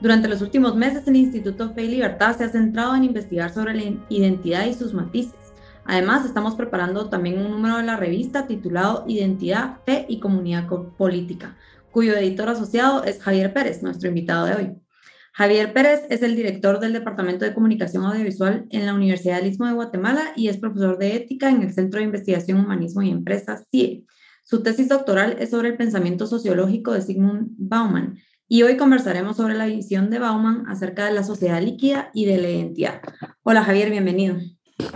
Durante los últimos meses, el Instituto Fe y Libertad se ha centrado en investigar sobre la identidad y sus matices. Además, estamos preparando también un número de la revista titulado Identidad, Fe y Comunidad Política, cuyo editor asociado es Javier Pérez, nuestro invitado de hoy. Javier Pérez es el director del Departamento de Comunicación Audiovisual en la Universidad del Istmo de Guatemala y es profesor de ética en el Centro de Investigación Humanismo y Empresas, CIE. Su tesis doctoral es sobre el pensamiento sociológico de Sigmund Bauman y hoy conversaremos sobre la visión de Bauman acerca de la sociedad líquida y de la identidad. Hola Javier, bienvenido.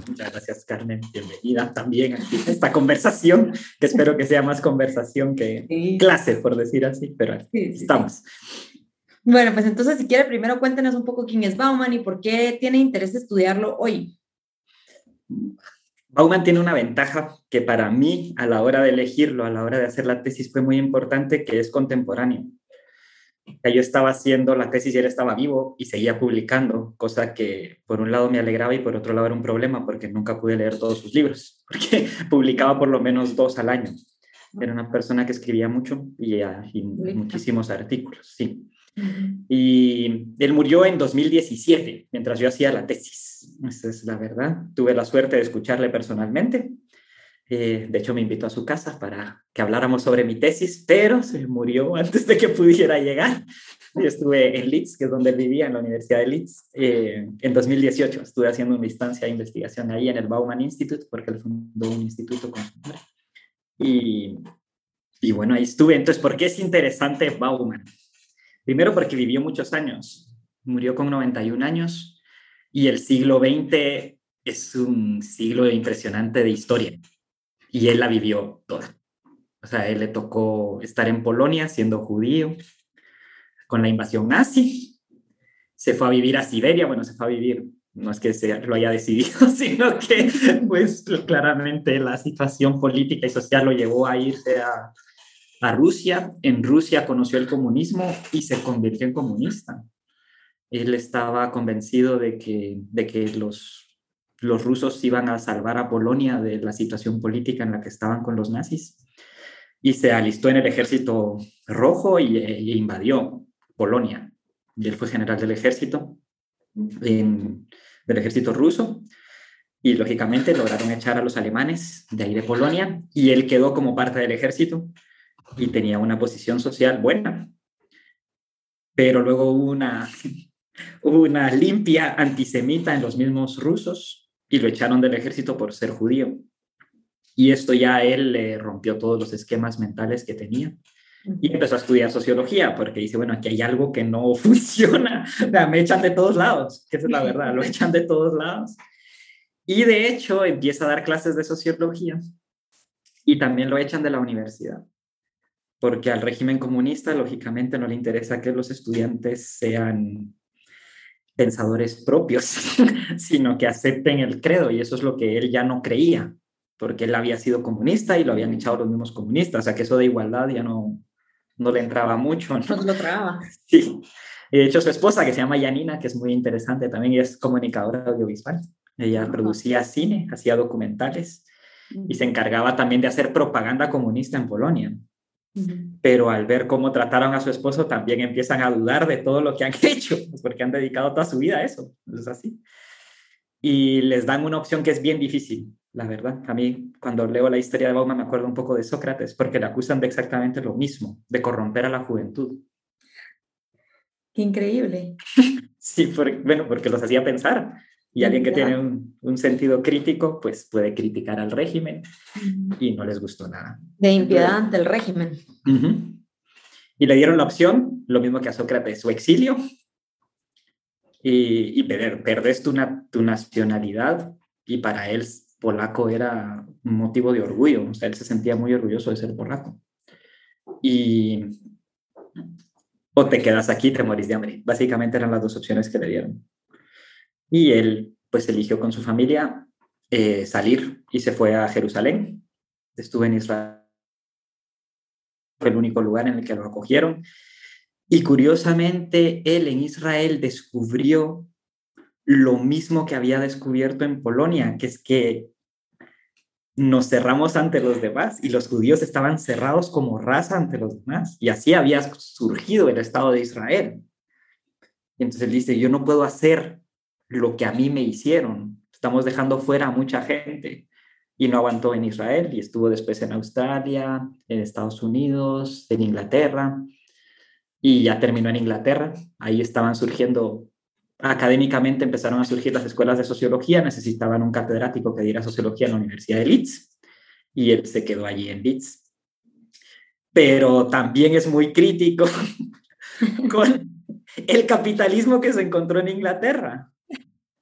Muchas gracias Carmen, bienvenida también a esta conversación, que espero que sea más conversación que clase, por decir así, pero estamos. Bueno, pues entonces si quiere primero cuéntenos un poco quién es Bauman y por qué tiene interés de estudiarlo hoy. Bauman tiene una ventaja que para mí a la hora de elegirlo, a la hora de hacer la tesis fue muy importante, que es contemporáneo yo estaba haciendo la tesis y él estaba vivo y seguía publicando, cosa que por un lado me alegraba y por otro lado era un problema porque nunca pude leer todos sus libros, porque publicaba por lo menos dos al año. Era una persona que escribía mucho y, ah, muchísimos artículos, sí. Y él murió en 2017, mientras yo hacía la tesis. Esa es la verdad. Tuve la suerte de escucharle personalmente eh, de hecho, me invitó a su casa para que habláramos sobre mi tesis, pero se murió antes de que pudiera llegar. Yo estuve en Leeds, que es donde vivía, en la Universidad de Leeds, eh, en 2018. Estuve haciendo una instancia de investigación ahí en el Bauman Institute, porque él fundó un instituto con su nombre. Y, y bueno, ahí estuve. Entonces, ¿por qué es interesante Bauman? Primero porque vivió muchos años. Murió con 91 años y el siglo XX es un siglo impresionante de historia y él la vivió toda. O sea, él le tocó estar en Polonia siendo judío, con la invasión nazi, se fue a vivir a Siberia, bueno, se fue a vivir, no es que se lo haya decidido, sino que pues claramente la situación política y social lo llevó a irse a, a Rusia. En Rusia conoció el comunismo y se convirtió en comunista. Él estaba convencido de que, de que los los rusos iban a salvar a Polonia de la situación política en la que estaban con los nazis y se alistó en el ejército rojo y, e invadió Polonia. Y él fue general del ejército, del ejército ruso, y lógicamente lograron echar a los alemanes de ahí de Polonia, y él quedó como parte del ejército y tenía una posición social buena. Pero luego hubo una, una limpia antisemita en los mismos rusos y lo echaron del ejército por ser judío. Y esto ya a él le rompió todos los esquemas mentales que tenía. Y empezó a estudiar sociología porque dice, bueno, aquí hay algo que no funciona. me echan de todos lados, que es la verdad, lo echan de todos lados. Y de hecho empieza a dar clases de sociología y también lo echan de la universidad. Porque al régimen comunista, lógicamente, no le interesa que los estudiantes sean pensadores propios, sino que acepten el credo y eso es lo que él ya no creía, porque él había sido comunista y lo habían echado los mismos comunistas, o sea que eso de igualdad ya no, no le entraba mucho. ¿no? lo traba. Sí. De hecho, su esposa, que se llama Yanina, que es muy interesante, también es comunicadora audiovisual. Ella producía cine, hacía documentales y se encargaba también de hacer propaganda comunista en Polonia pero al ver cómo trataron a su esposo también empiezan a dudar de todo lo que han hecho, pues, porque han dedicado toda su vida a eso, es así. Y les dan una opción que es bien difícil, la verdad. A mí, cuando leo la historia de Bauman, me acuerdo un poco de Sócrates, porque le acusan de exactamente lo mismo, de corromper a la juventud. Qué increíble. sí, bueno, porque los hacía pensar. Y alguien que tiene un, sentido crítico, pues puede criticar al régimen y no les gustó nada. De impiedad del régimen. Y le dieron la opción, lo mismo que a Sócrates, su exilio y, y perder, perdés tu, tu nacionalidad. Y para él, polaco era un motivo de orgullo, o sea, él se sentía muy orgulloso de ser polaco. Y o te quedas aquí, te morís de hambre. Básicamente eran las dos opciones que le dieron. Y él pues eligió con su familia eh, salir y se fue a Jerusalén. Estuve en Israel. Fue el único lugar en el que lo acogieron. Y curiosamente, él en Israel descubrió lo mismo que había descubierto en Polonia, que es que nos cerramos ante los demás y los judíos estaban cerrados como raza ante los demás. Y así había surgido el Estado de Israel. entonces él dice, yo no puedo hacer lo que a mí me hicieron. Estamos dejando fuera a mucha gente. Y no aguantó en Israel y estuvo después en Australia, en Estados Unidos, en Inglaterra. Y ya terminó en Inglaterra. Ahí estaban surgiendo académicamente empezaron a surgir las escuelas de sociología, necesitaban un catedrático que diera sociología en la Universidad de Leeds y él se quedó allí en Leeds. Pero también es muy crítico con el capitalismo que se encontró en Inglaterra,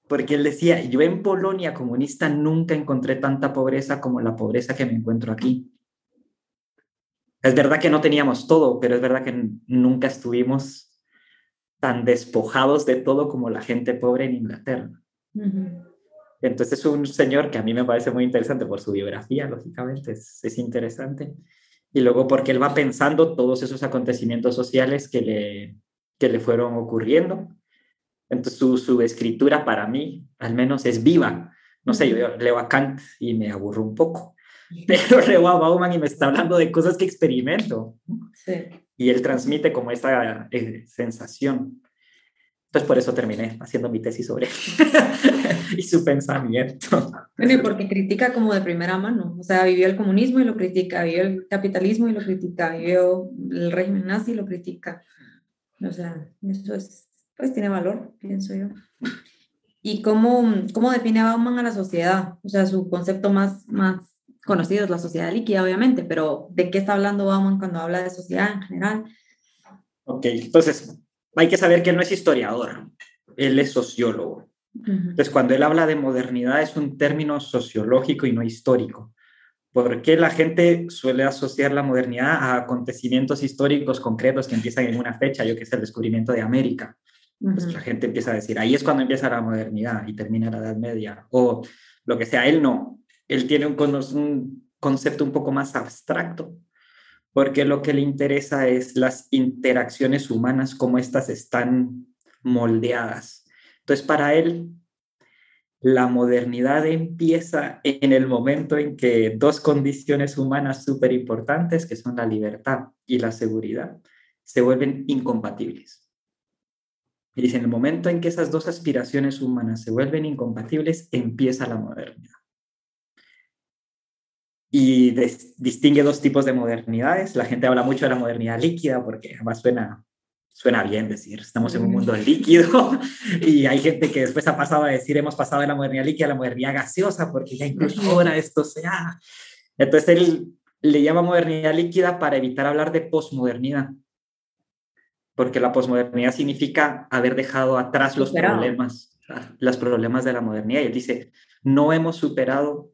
porque él decía, yo en Polonia comunista nunca encontré tanta pobreza como la pobreza que me encuentro aquí. Es verdad que no teníamos todo, pero es verdad que nunca estuvimos tan despojados de todo como la gente pobre en Inglaterra. Entonces es un señor que a mí me parece muy interesante por su biografía, lógicamente, es, es, interesante. Y luego porque él va pensando todos esos acontecimientos sociales que le, que le fueron ocurriendo. Entonces su, su escritura para mí, al menos, es viva. No sé, yo leo a Kant y me aburro un poco, pero leo a Bauman y me está hablando de cosas que experimento. Sí y él transmite como esta eh, sensación. Entonces por eso terminé haciendo mi tesis sobre él y su pensamiento. Bueno, y porque critica como de primera mano, o sea, vivió el comunismo y lo critica, vivió el capitalismo y lo critica, vivió el régimen nazi y lo critica. O sea, eso es, pues tiene valor, pienso yo. ¿Y cómo, cómo define Bauman a la sociedad? O sea, su concepto más, más conocido es la sociedad líquida, obviamente, pero ¿de qué está hablando Bauman cuando habla de sociedad en general? Ok, entonces hay que saber que él no es historiador, él es sociólogo. Entonces, cuando él habla de modernidad es un término sociológico y no histórico. porque la gente suele asociar la modernidad a acontecimientos históricos concretos que empiezan en una fecha, yo que sé, el descubrimiento de América? Pues la gente empieza a decir, ahí es cuando empieza la modernidad y termina la Edad Media, o lo que sea, él no él tiene un, un concepto un poco más abstracto, porque lo que le interesa es las interacciones humanas, cómo éstas están moldeadas. Entonces, para él, la modernidad empieza en el momento en que dos condiciones humanas súper importantes, que son la libertad y la seguridad, se vuelven incompatibles. Y dice, en el momento en que esas dos aspiraciones humanas se vuelven incompatibles, empieza la modernidad y distingue dos tipos de modernidades. La gente habla mucho de la modernidad líquida porque además suena, suena bien decir, estamos en un mundo líquido y hay gente que después ha pasado a decir, hemos pasado de la modernidad líquida a la modernidad gaseosa porque ya incluso ahora esto sea. Entonces él le llama modernidad líquida para evitar hablar de posmodernidad. Porque la posmodernidad significa haber dejado atrás los problemas, los problemas de la modernidad. Y él dice, no hemos superado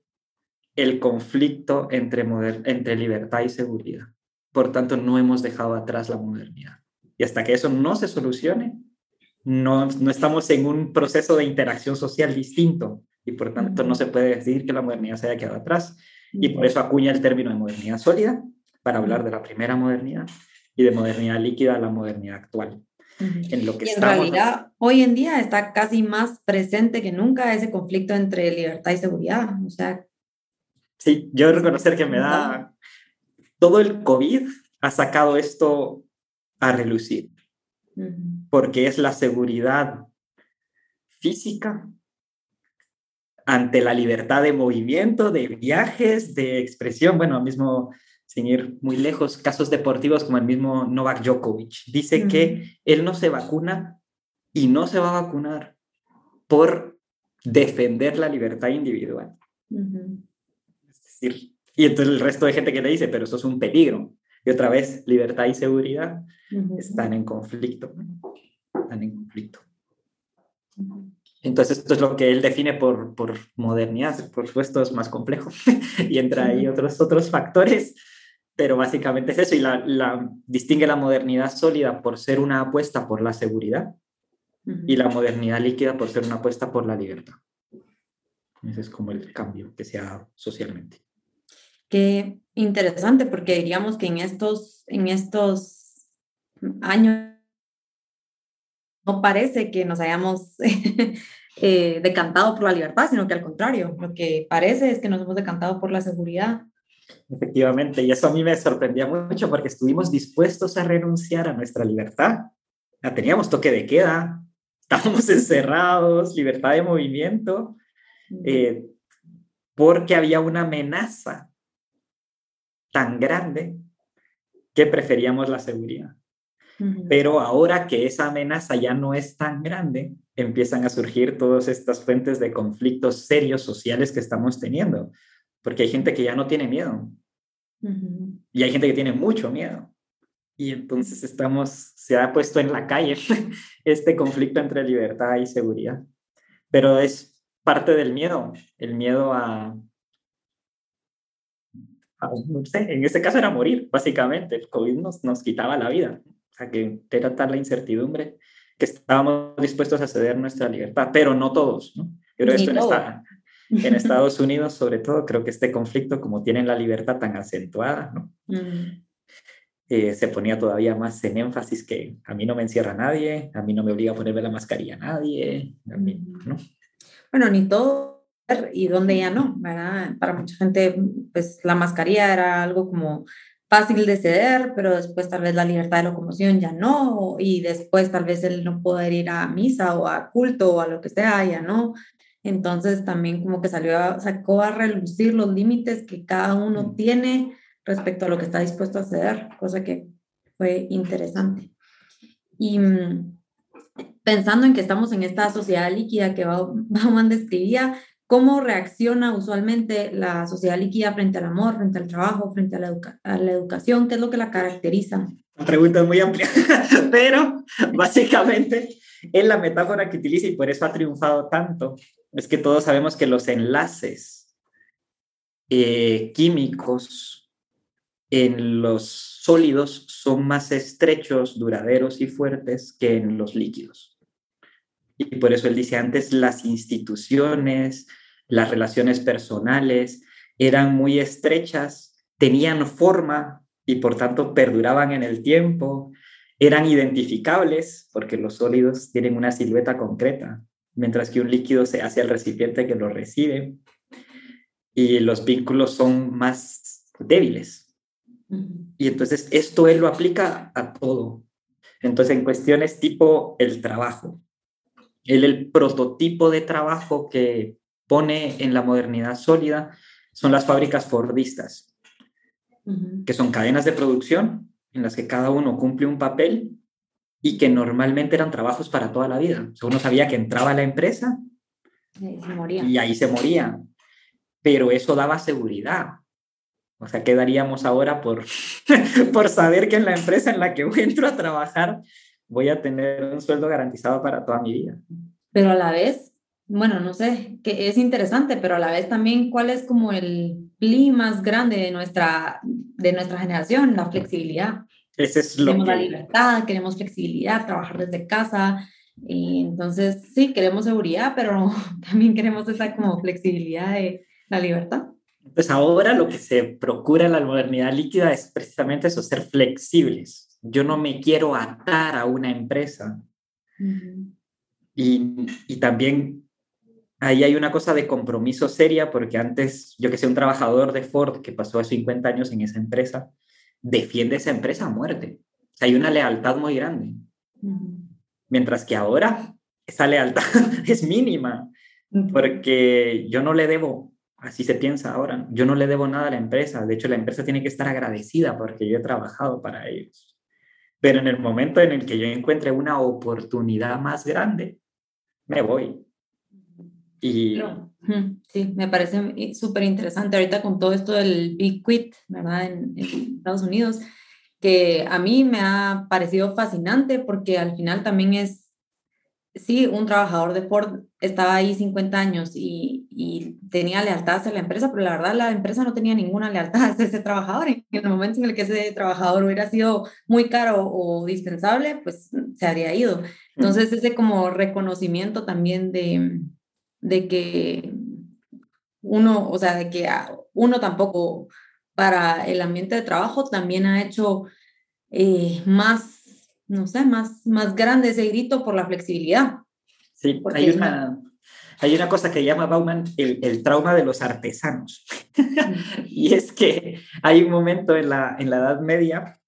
el conflicto entre, entre libertad y seguridad. Por tanto, no hemos dejado atrás la modernidad. Y hasta que eso no se solucione, no, no estamos en un proceso de interacción social distinto y por tanto no se puede decir que la modernidad se haya quedado atrás. Y por eso acuña el término de modernidad sólida para hablar de la primera modernidad y de modernidad líquida la modernidad actual. En lo que y en realidad, hoy en día está casi más presente que nunca ese conflicto entre libertad y seguridad. O sea, Sí, yo reconocer que me da... Todo el COVID ha sacado esto a relucir, porque es la seguridad física ante la libertad de movimiento, de viajes, de expresión, bueno, mismo sin ir muy lejos, casos deportivos como el mismo Novak Djokovic. Dice que él no se vacuna y no se va a vacunar por defender la libertad individual y entonces el resto de gente que le dice, pero eso es un peligro. Y otra vez, libertad y seguridad están en conflicto. Están en conflicto. Entonces, esto es lo que él define por, por modernidad. Por supuesto, es más complejo y entra ahí otros, otros factores, pero básicamente es eso. Y la, la, distingue la modernidad sólida por ser una apuesta por la seguridad, y la modernidad líquida por ser una apuesta por la libertad. Ese es como el cambio que se ha dado socialmente. Qué interesante, porque diríamos que en estos, en estos años no parece que nos hayamos eh, decantado por la libertad, sino que al contrario, lo que parece es que nos hemos decantado por la seguridad. Efectivamente, y eso a mí me sorprendía mucho porque estuvimos dispuestos a renunciar a nuestra libertad. La teníamos toque de queda, estábamos encerrados, libertad de movimiento, eh, porque había una amenaza tan grande que preferíamos la seguridad. Pero ahora que esa amenaza ya no es tan grande, empiezan a surgir todas estas fuentes de conflictos serios sociales que estamos teniendo, porque hay gente que ya no tiene miedo y hay gente que tiene mucho miedo. Y entonces estamos, se ha puesto en la calle este conflicto entre libertad y seguridad. Pero es parte del miedo, el miedo a, no sé, en este caso era morir, básicamente. El COVID nos, nos quitaba la vida. O sea, que era tal la incertidumbre que estábamos dispuestos a ceder nuestra libertad, pero no todos, ¿no? Yo creo esto en, en, Estados Unidos, sobre todo, creo que este conflicto, como tienen la libertad tan acentuada, ¿no? Mm. Eh, se ponía todavía más en énfasis que a mí no me encierra nadie, a mí no me obliga a ponerme la mascarilla nadie, mm. ¿no? Bueno, ni todo y donde ya no, ¿verdad? Para mucha gente, pues la mascarilla era algo como fácil de ceder, pero después tal vez la libertad de locomoción ya no, y después tal vez él no poder ir a misa o a culto o a lo que sea, ya no. Entonces también como que salió, sacó a relucir los límites que cada uno tiene respecto a lo que está dispuesto a ceder, cosa que fue interesante. Y mm, pensando en que estamos en esta sociedad líquida que Bauman describía, ¿Cómo reacciona usualmente la sociedad líquida frente al amor, frente al trabajo, frente a la, a la educación? ¿Qué es lo que la caracteriza? La pregunta es muy amplia, pero básicamente es la metáfora que utiliza y por eso ha triunfado tanto. Es que todos sabemos que los enlaces eh, químicos en los sólidos son más estrechos, duraderos y fuertes que en los líquidos. Y por eso él dice antes, las instituciones, las relaciones personales eran muy estrechas, tenían forma y por tanto perduraban en el tiempo, eran identificables porque los sólidos tienen una silueta concreta, mientras que un líquido se hace al recipiente que lo recibe y los vínculos son más débiles. Y entonces esto él lo aplica a todo. Entonces en cuestiones tipo el trabajo, el prototipo de trabajo que pone en la modernidad sólida son las fábricas fordistas, que son cadenas de producción en las que cada uno cumple un papel y que normalmente eran trabajos para toda la vida. uno sabía que entraba a la empresa y ahí se moría, pero eso daba seguridad. O sea, ¿qué daríamos ahora por, por saber que en la empresa en la que entro a trabajar voy a tener un sueldo garantizado para toda mi vida. Pero a la vez, bueno, no sé, que es interesante, pero a la vez también cuál es como el pli más grande de nuestra, de nuestra generación, la flexibilidad. Ese es lo queremos la libertad, queremos flexibilidad, trabajar desde casa. Y entonces, sí, queremos seguridad, pero también queremos esa como flexibilidad de la libertad. Pues ahora lo que se procura en la modernidad líquida es precisamente eso, ser flexibles yo no me quiero atar a una empresa. y, y, también ahí hay una cosa de compromiso seria, porque antes, yo que sé, un trabajador de Ford que pasó a 50 años en esa empresa, defiende esa empresa a muerte. hay una lealtad muy grande. Mientras que ahora esa lealtad es mínima, porque yo no le debo, así se piensa ahora, yo no le debo nada a la empresa. De hecho, la empresa tiene que estar agradecida porque yo he trabajado para ellos. Pero en el momento en el que yo encuentre una oportunidad más grande, me voy. Y... Sí, me parece súper interesante ahorita con todo esto del Big Quit, ¿verdad? En, en, Estados Unidos, que a mí me ha parecido fascinante porque al final también es sí, un trabajador de Ford estaba ahí 50 años y, y, tenía lealtad hacia la empresa, pero la verdad la empresa no tenía ninguna lealtad hacia ese trabajador. En el momento en el que ese trabajador hubiera sido muy caro o dispensable, pues se habría ido. Entonces, ese como reconocimiento también de, de que uno, o sea, de que uno tampoco para el ambiente de trabajo también ha hecho eh, más no sé, más, más grande ese grito por la flexibilidad. Sí, hay una, hay una cosa que llama Bauman el, el trauma de los artesanos. y es que hay un momento en la, en la Edad Media,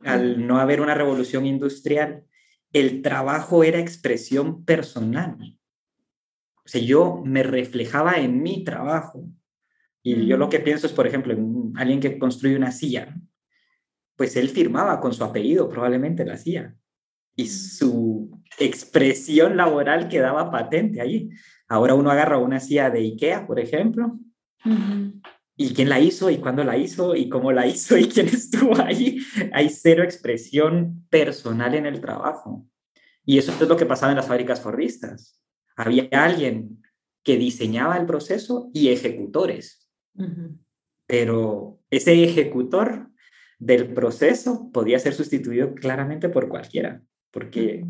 al no haber una revolución industrial, el trabajo era expresión personal. O sea, yo me reflejaba en mi trabajo. Y yo lo que pienso es, por ejemplo, en alguien que construye una silla pues él firmaba con su apellido, probablemente la hacía. Y su expresión laboral quedaba patente allí. Ahora uno agarra una silla de IKEA, por ejemplo, y quién la hizo, y cuándo la hizo, y cómo la hizo, y quién estuvo ahí. Hay cero expresión personal en el trabajo. Y eso es lo que pasaba en las fábricas fordistas. Había alguien que diseñaba el proceso y ejecutores. Pero ese ejecutor del proceso podía ser sustituido claramente por cualquiera, porque,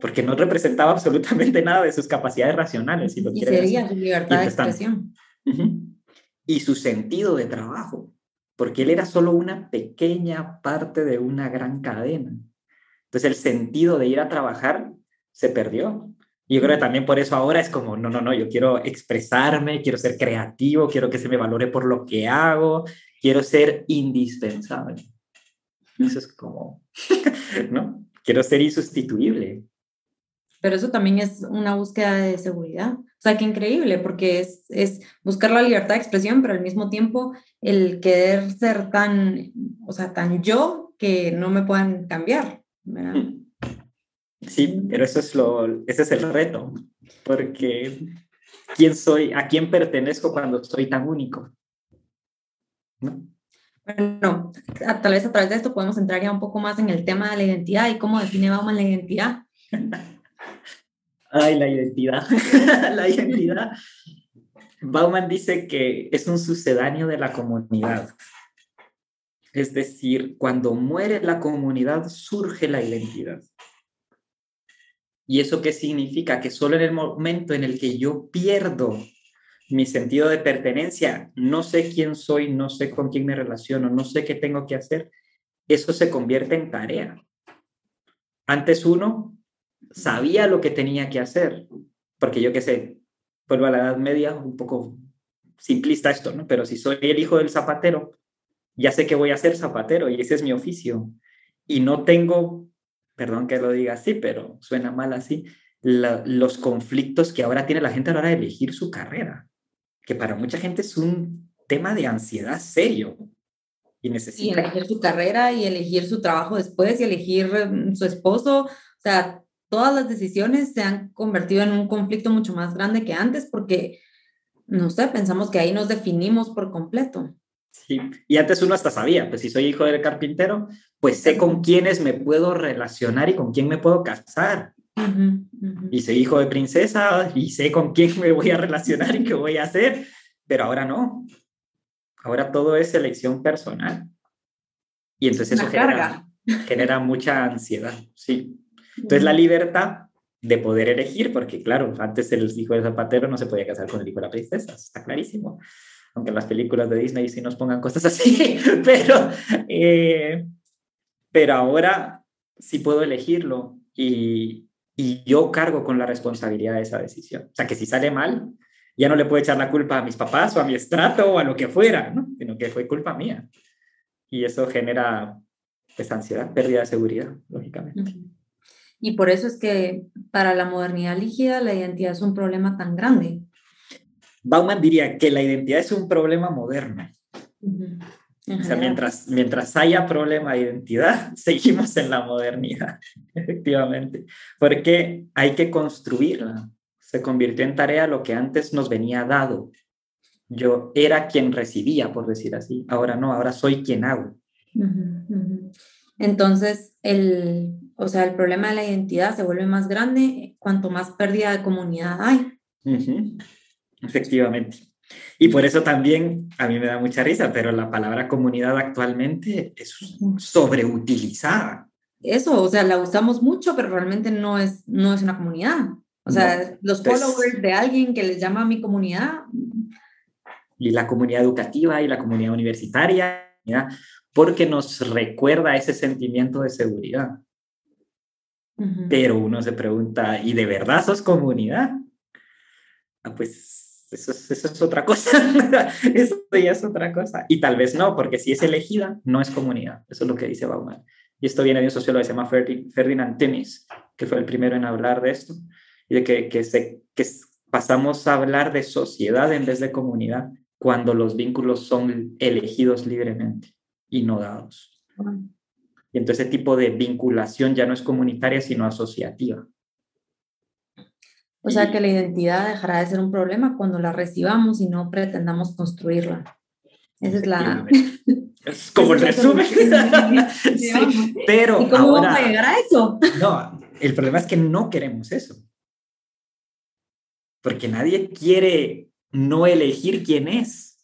porque no representaba absolutamente nada de sus capacidades racionales. y sería su libertad de expresión. Y su sentido de trabajo, porque él era solo una pequeña parte de una gran cadena. Entonces el sentido de ir a trabajar se perdió. Y yo creo que también por eso ahora es como, no, no, no, yo quiero expresarme, quiero ser creativo, quiero que se me valore por lo que hago, quiero ser indispensable. Eso es como, ¿no? Quiero ser insustituible. Pero eso también es una búsqueda de seguridad. O sea, qué increíble, porque es, es buscar la libertad de expresión, pero al mismo tiempo el querer ser tan, o sea, tan yo que no me puedan cambiar. Sí, pero eso es lo, ese es el reto, porque ¿quién soy? ¿A quién pertenezco cuando soy tan único? Bueno, tal vez a través de esto podemos entrar ya un poco más en el tema de la identidad y cómo define Bauman la identidad. Ay, la identidad. la identidad. Bauman dice que es un sucedáneo de la comunidad. Es decir, cuando muere la comunidad surge la identidad. ¿Y eso qué significa? Que solo en el momento en el que yo pierdo mi sentido de pertenencia, no sé quién soy, no sé con quién me relaciono, no sé qué tengo que hacer, eso se convierte en tarea. Antes uno sabía lo que tenía que hacer, porque yo qué sé, vuelvo a la Edad Media, un poco simplista esto, ¿no? Pero si soy el hijo del zapatero, ya sé que voy a ser zapatero y ese es mi oficio. Y no tengo, perdón que lo diga así, pero suena mal así, los conflictos que ahora tiene la gente a la hora de elegir su carrera que para mucha gente es un tema de ansiedad serio. Y necesita... elegir su carrera y elegir su trabajo después y elegir mm, su esposo. O sea, todas las decisiones se han convertido en un conflicto mucho más grande que antes porque, no sé, pensamos que ahí nos definimos por completo. Sí, y antes uno hasta sabía, pues si soy hijo del carpintero, pues sé con quiénes me puedo relacionar y con quién me puedo casar. Y soy hijo de princesa y sé con quién me voy a relacionar y qué voy a hacer, pero ahora no. Ahora todo es elección personal. Y entonces eso genera, genera, mucha ansiedad, sí. Entonces la libertad de poder elegir, porque claro, antes el hijo de zapatero no se podía casar con el hijo de la princesa, está clarísimo. Aunque en las películas de Disney sí nos pongan cosas así, pero, eh, pero ahora sí puedo elegirlo y, y yo cargo con la responsabilidad de esa decisión. O sea, que si sale mal, ya no le puedo echar la culpa a mis papás o a mi estrato o a lo que fuera, ¿no? sino que fue culpa mía. Y eso genera pues, ansiedad, pérdida de seguridad, lógicamente. Y por eso es que para la modernidad lígida la identidad es un problema tan grande. Bauman diría que la identidad es un problema moderno. O sea, mientras, mientras haya problema de identidad, seguimos en la modernidad, efectivamente, porque hay que construirla. Se convirtió en tarea lo que antes nos venía dado. Yo era quien recibía, por decir así. Ahora no, ahora soy quien hago. Entonces, el, o sea, el problema de la identidad se vuelve más grande cuanto más pérdida de comunidad hay. Efectivamente. Y por eso también a mí me da mucha risa, pero la palabra comunidad actualmente es sobreutilizada. Eso, o sea, la usamos mucho, pero realmente no es, no es una comunidad. O sea, los followers de alguien que les llama a mi comunidad. Y la comunidad educativa y la comunidad universitaria, porque nos recuerda ese sentimiento de seguridad. Pero uno se pregunta, ¿y de verdad sos comunidad? Ah, pues eso, eso es otra cosa. eso ya es otra cosa. Y tal vez no, porque si es elegida, no es comunidad. Eso es lo que dice Bauman. Y esto viene de un sociólogo que se llama Ferdinand Tönnies, que fue el primero en hablar de esto, y de que, que, se, que pasamos a hablar de sociedad en vez de comunidad cuando los vínculos son elegidos libremente y no dados. Y entonces ese tipo de vinculación ya no es comunitaria, sino asociativa. O sea que la identidad dejará de ser un problema cuando la recibamos y no pretendamos construirla. Esa es la... Es como el resumen. sí, pero ¿Y cómo vamos a llegar a eso? No, el problema es que no queremos eso. Porque nadie quiere no elegir quién es.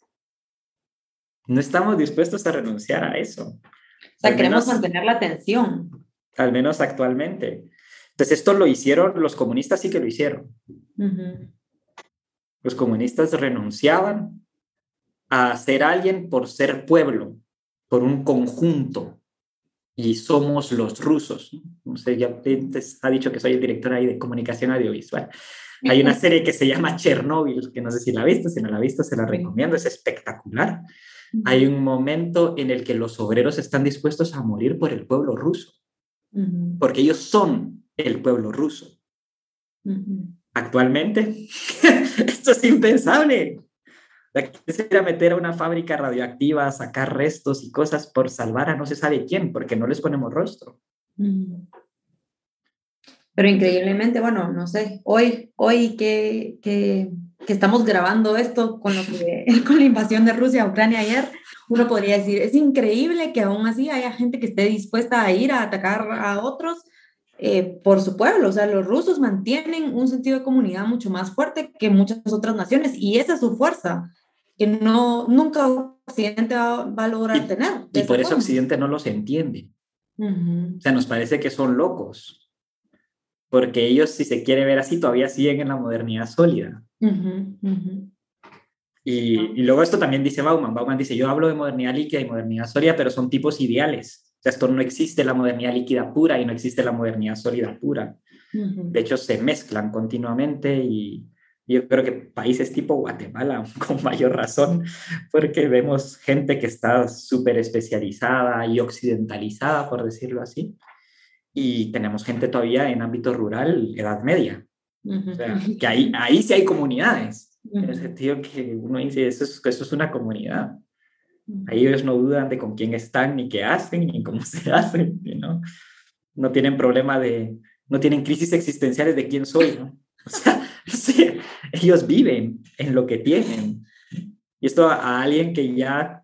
No estamos dispuestos a renunciar a eso. O sea, queremos mantener la atención. Al menos actualmente. Entonces, esto lo hicieron, los comunistas sí que lo hicieron. Los comunistas renunciaban a ser alguien por ser pueblo, por un conjunto. Y somos los rusos. No sé, ya antes ha dicho que soy el director ahí de comunicación audiovisual. Hay una serie que se llama Chernobyl, que no sé si la ha visto, si no la ha visto, se la recomiendo, es espectacular. Hay un momento en el que los obreros están dispuestos a morir por el pueblo ruso, porque ellos son el pueblo ruso. Actualmente, esto es impensable. Quisiera meter a una fábrica radioactiva, sacar restos y cosas por salvar a no se sabe quién, porque no les ponemos rostro. Pero increíblemente, bueno, no sé, hoy, hoy que, que, que estamos grabando esto con, lo que, con la invasión de Rusia a Ucrania ayer, uno podría decir, es increíble que aún así haya gente que esté dispuesta a ir a atacar a otros eh, por su pueblo. O sea, los rusos mantienen un sentido de comunidad mucho más fuerte que muchas otras naciones y esa es su fuerza que no, nunca Occidente va, a lograr tener. Y por eso Occidente no los entiende. O sea, nos parece que son locos, porque ellos, si se quiere ver así, todavía siguen en la modernidad sólida. Y, y, luego esto también dice Bauman. Bauman dice, yo hablo de modernidad líquida y modernidad sólida, pero son tipos ideales. Esto no existe la modernidad líquida pura y no existe la modernidad sólida pura. De hecho, se mezclan continuamente y, yo creo que países tipo Guatemala, con mayor razón, porque vemos gente que está súper especializada y occidentalizada, por decirlo así, y tenemos gente todavía en ámbito rural, edad media. O sea, que ahí, ahí sí hay comunidades. En el sentido que uno dice, eso es, eso es una comunidad. Ahí ellos no dudan de con quién están, ni qué hacen, ni cómo se hacen, ¿no? No tienen problema de, no tienen crisis existenciales de quién soy, ¿no? O sea, sí, ellos viven en lo que tienen. Y esto a, alguien que ya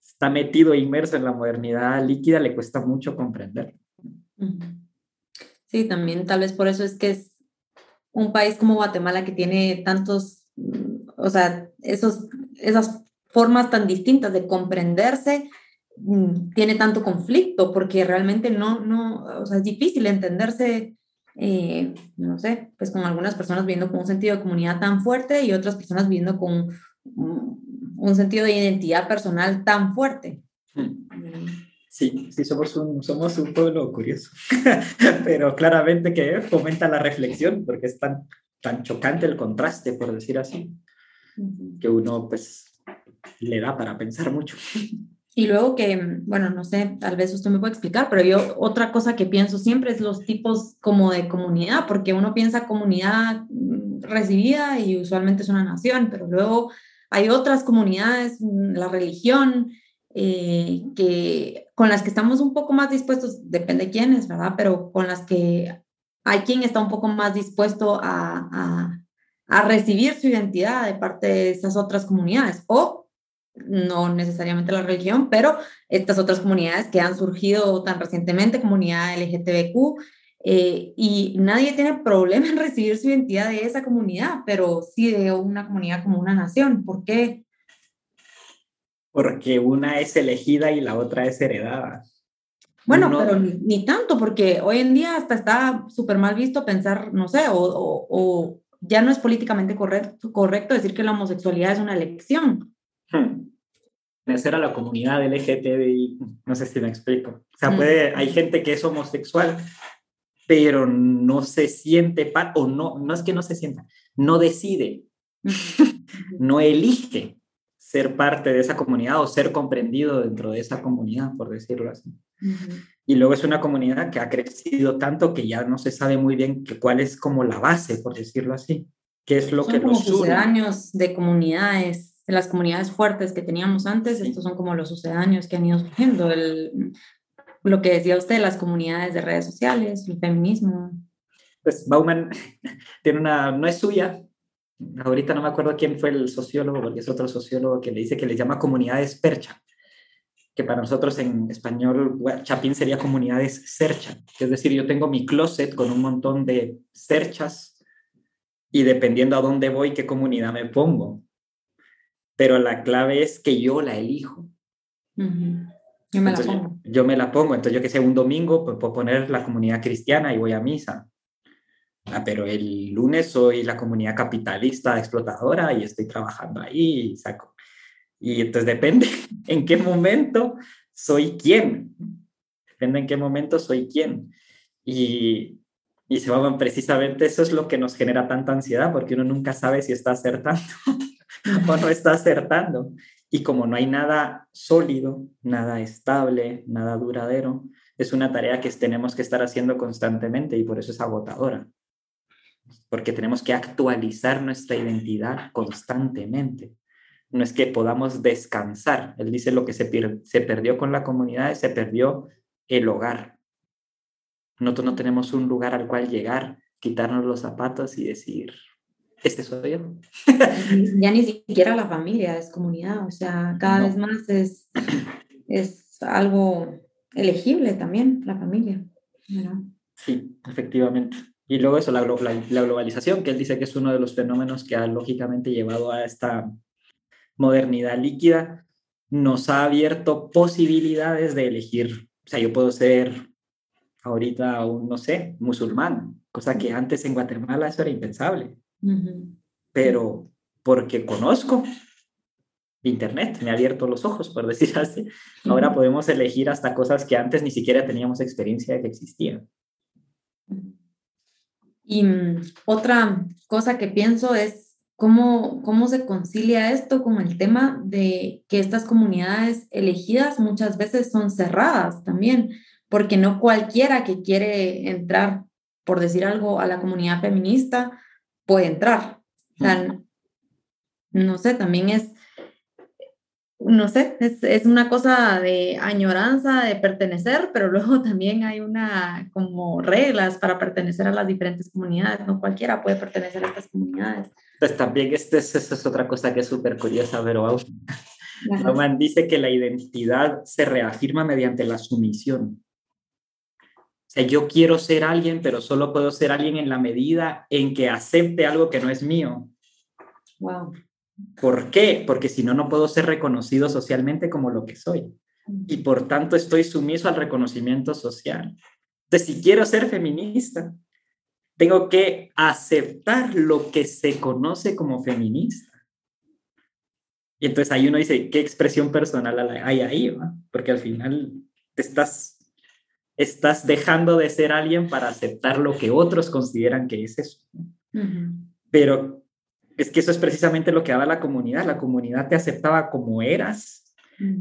está metido e inmerso en la modernidad líquida le cuesta mucho comprender. Sí, también tal vez por eso es que es un país como Guatemala que tiene tantos, o sea, esos, esas formas tan distintas de comprenderse, mm, tiene tanto conflicto porque realmente no, no, o sea, es difícil entenderse eh, no sé, pues con algunas personas viviendo con un sentido de comunidad tan fuerte y otras personas viviendo con un, sentido de identidad personal tan fuerte. Hmm. Sí, sí, somos un, somos un pueblo curioso, pero claramente que fomenta la reflexión porque es tan, tan chocante el contraste, por decir así, que uno pues le da para pensar mucho. Y luego que, bueno, no sé, tal vez usted me puede explicar, pero yo otra cosa que pienso siempre es los tipos como de comunidad, porque uno piensa comunidad mm, recibida y usualmente es una nación, pero luego hay otras comunidades, mm, la religión, eh, que, con las que estamos un poco más dispuestos, depende de quiénes, ¿verdad? Pero con las que hay quien está un poco más dispuesto a, a, a recibir su identidad de parte de esas otras comunidades. O no necesariamente la religión, pero estas otras comunidades que han surgido tan recientemente, comunidad LGTBQ, eh, y nadie tiene problema en recibir su identidad de esa comunidad, pero sí de una comunidad como una nación. ¿Por qué? Porque una es elegida y la otra es heredada. Bueno, pero ni, tanto, porque hoy en día hasta está súper mal visto pensar, no sé, o, o, ya no es políticamente correcto, correcto decir que la homosexualidad es una elección. Hmm. Pertenecer a la comunidad LGTBI, no sé si me explico. O sea, puede, hay gente que es homosexual, pero no se siente, o no, no es que no se sienta, no decide, no elige ser parte de esa comunidad o ser comprendido dentro de esa comunidad, por decirlo así. Y luego es una comunidad que ha crecido tanto que ya no se sabe muy bien que, cuál es como la base, por decirlo así, qué es lo son que como sucedáneos de comunidades, de las comunidades fuertes que teníamos antes, estos son como los sucedáneos que han ido surgiendo, el, lo que decía usted, las comunidades de redes sociales, el feminismo. Pues Bauman tiene una, no es suya, ahorita no me acuerdo quién fue el sociólogo, porque es otro sociólogo que le dice que le llama comunidades percha que para nosotros en español Chapín sería comunidades cercha, es decir, yo tengo mi closet con un montón de cerchas y dependiendo a dónde voy, qué comunidad me pongo. Pero la clave es que yo la elijo. Yo me la pongo. Yo, me la pongo. Entonces, yo que sé, un domingo pues, puedo poner la comunidad cristiana y voy a misa. Ah, pero el lunes soy la comunidad capitalista explotadora y estoy trabajando ahí y saco y entonces depende en qué momento soy quién. Depende en qué momento soy quién. Y, y se va precisamente eso es lo que nos genera tanta ansiedad, porque uno nunca sabe si está acertando o no está acertando. Y como no hay nada sólido, nada estable, nada duradero, es una tarea que tenemos que estar haciendo constantemente y por eso es agotadora. Porque tenemos que actualizar nuestra identidad constantemente no es que podamos descansar. Él dice lo que se, se perdió con la comunidad, se perdió el hogar. Nosotros no tenemos un lugar al cual llegar, quitarnos los zapatos y decir, este soy yo. ya ni siquiera la familia es comunidad, o sea, cada vez más es, es algo elegible también, la familia. Sí, efectivamente. Y luego eso, la, la, globalización, que él dice que es uno de los fenómenos que ha lógicamente llevado a esta modernidad líquida nos ha abierto posibilidades de elegir. O sea, yo puedo ser ahorita un, no sé, musulmán, cosa que antes en Guatemala eso era impensable. Pero porque conozco Internet, me ha abierto los ojos, por decir así. Ahora podemos elegir hasta cosas que antes ni siquiera teníamos experiencia de que existían. Y mm, otra cosa que pienso es ¿Cómo, ¿Cómo se concilia esto con el tema de que estas comunidades elegidas muchas veces son cerradas también? Porque no cualquiera que quiere entrar, por decir algo, a la comunidad feminista puede entrar. no sé, también es, no sé, es, es, una cosa de añoranza, de pertenecer, pero luego también hay una como reglas para pertenecer a las diferentes comunidades. No cualquiera puede pertenecer a estas comunidades. Pues también esta es, otra cosa que es súper curiosa, pero Bauman dice que la identidad se reafirma mediante la sumisión. O sea, yo quiero ser alguien, pero solo puedo ser alguien en la medida en que acepte algo que no es mío. Wow. ¿Por qué? Porque si no, no puedo ser reconocido socialmente como lo que soy. Y por tanto estoy sumiso al reconocimiento social. Entonces, si quiero ser feminista, tengo que aceptar lo que se conoce como feminista. Y entonces ahí uno dice, ¿qué expresión personal hay ahí? Porque al final te estás, estás dejando de ser alguien para aceptar lo que otros consideran que es eso. Pero es que eso es precisamente lo que daba la comunidad. La comunidad te aceptaba como eras,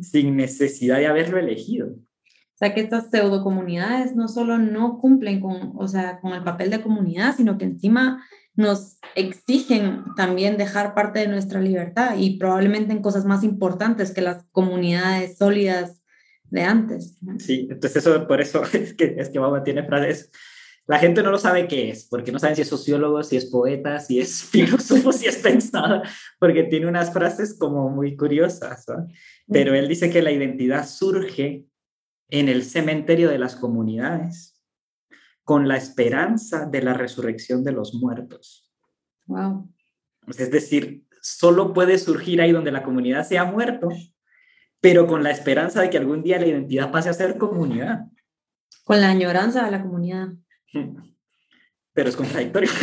sin necesidad de haberlo elegido. O sea, que estas pseudocomunidades no solo no cumplen con, o sea, con el papel de comunidad, sino que encima nos exigen también dejar parte de nuestra libertad y probablemente en cosas más importantes que las comunidades sólidas de antes. Sí, entonces eso, por eso es que, es que tiene frases la gente no lo sabe qué es, porque no saben si es sociólogo, si es poeta, si es filósofo, si es pensador, porque tiene unas frases como muy curiosas. Pero él dice que la identidad surge en el cementerio de las comunidades con la esperanza de la resurrección de los muertos. Wow. Es decir, solo puede surgir ahí donde la comunidad se ha muerto, pero con la esperanza de que algún día la identidad pase a ser comunidad. Con la añoranza de la comunidad. Pero es contradictorio.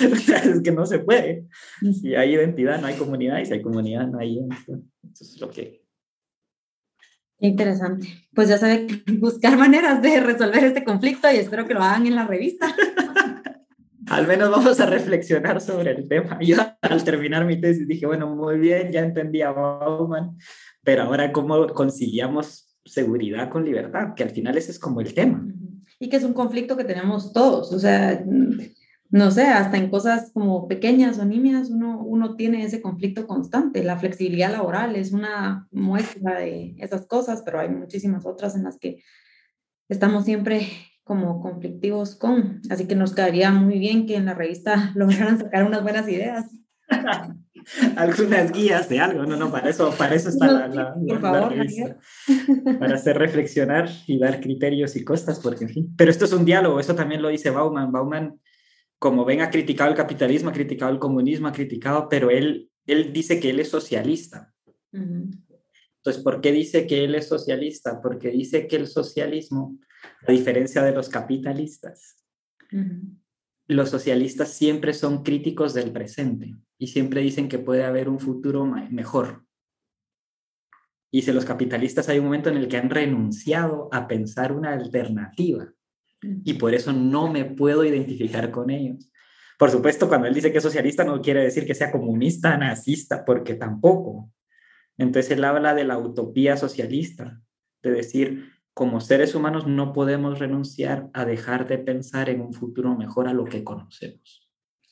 es que no se puede. Si hay identidad, no hay comunidad, y si hay comunidad, no hay identidad. Eso es lo que... interesante. Pues ya sabe buscar maneras de resolver este conflicto y espero que lo hagan en la revista. al menos vamos a reflexionar sobre el tema. Yo al terminar mi tesis dije, bueno, muy bien, ya entendí a Bauman, pero ahora cómo conciliamos seguridad con libertad, que al final ese es como el tema. Y que es un conflicto que tenemos todos, o sea, no sé, hasta en cosas como pequeñas o nimias uno, uno tiene ese conflicto constante. La flexibilidad laboral es una muestra de esas cosas, pero hay muchísimas otras en las que estamos siempre como conflictivos con. Así que nos quedaría muy bien que en la revista lograran sacar unas buenas ideas. Algunas guías de algo, no, no, para eso, para eso está la, revista. Para hacer reflexionar y dar criterios y costas, porque en fin. Pero esto es un diálogo, eso también lo dice Bauman. Bauman, como ven, ha criticado el capitalismo, ha criticado el comunismo, ha criticado, pero él, él dice que él es socialista. Entonces, ¿por qué dice que él es socialista? Porque dice que el socialismo a diferencia de los capitalistas. Los socialistas siempre son críticos del presente y siempre dicen que puede haber un futuro mejor. Y si los capitalistas hay un momento en el que han renunciado a pensar una alternativa y por eso no me puedo identificar con ellos. Por supuesto, cuando él dice que es socialista no quiere decir que sea comunista, nazista, porque tampoco. Entonces él habla de la utopía socialista, de decir, como seres humanos no podemos renunciar a dejar de pensar en un futuro mejor a lo que conocemos.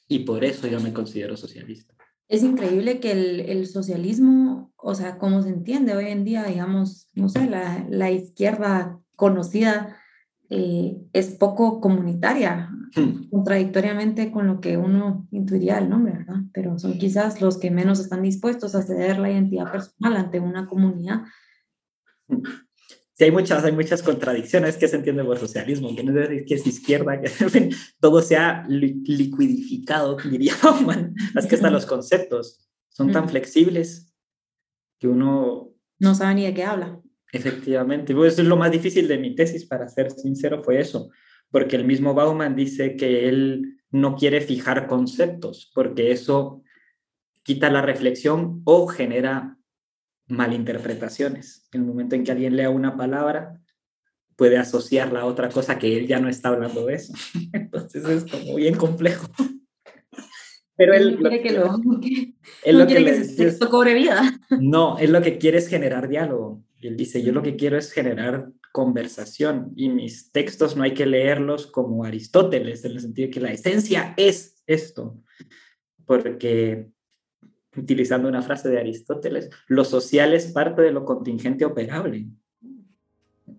Y por eso yo me considero socialista. Es increíble que el, socialismo, o sea, como se entiende hoy en día, digamos, no sé, la, izquierda conocida eh, es poco comunitaria, hmm. contradictoriamente con lo que uno intuiría el nombre, ¿verdad? Pero son quizás los que menos están dispuestos a ceder la identidad personal ante una comunidad. Hmm sí hay muchas, hay muchas contradicciones que se entiende por socialismo, que no es decir que es izquierda, que todo se ha liquidificado, diría Bauman, es que hasta los conceptos. Son tan flexibles que uno... No sabe ni de qué habla. Efectivamente, pues eso es lo más difícil de mi tesis, para ser sincero, fue eso, porque el mismo Bauman dice que él no quiere fijar conceptos, porque eso quita la reflexión o genera malinterpretaciones. En el momento en que alguien lea una palabra, puede asociarla a otra cosa que él ya no está hablando de eso. Entonces es como bien complejo. Pero él quiere que lo, él lo quiere que, cobre vida. No, él lo que quiere es generar diálogo. él dice, yo lo que quiero es generar conversación y mis textos no hay que leerlos como Aristóteles, en el sentido de que la esencia es esto, porque utilizando una frase de Aristóteles, lo social es parte de lo contingente operable.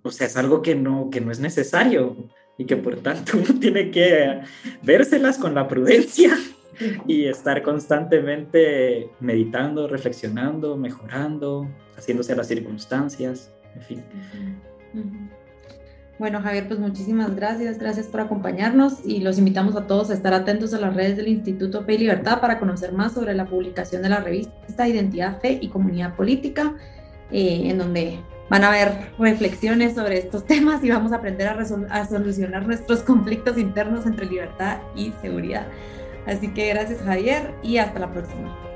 O sea, es algo que no, que no es necesario y que por tanto uno tiene que vérselas con la prudencia y estar constantemente meditando, reflexionando, mejorando, haciéndose a las circunstancias, en fin. Bueno, Javier, pues muchísimas gracias, gracias por acompañarnos y los invitamos a todos a estar atentos a las redes del Instituto Fe y Libertad para conocer más sobre la publicación de la revista Identidad, Fe y Comunidad Política, eh, en donde van a haber reflexiones sobre estos temas y vamos a aprender a, a solucionar nuestros conflictos internos entre libertad y seguridad. Así que gracias Javier y hasta la próxima.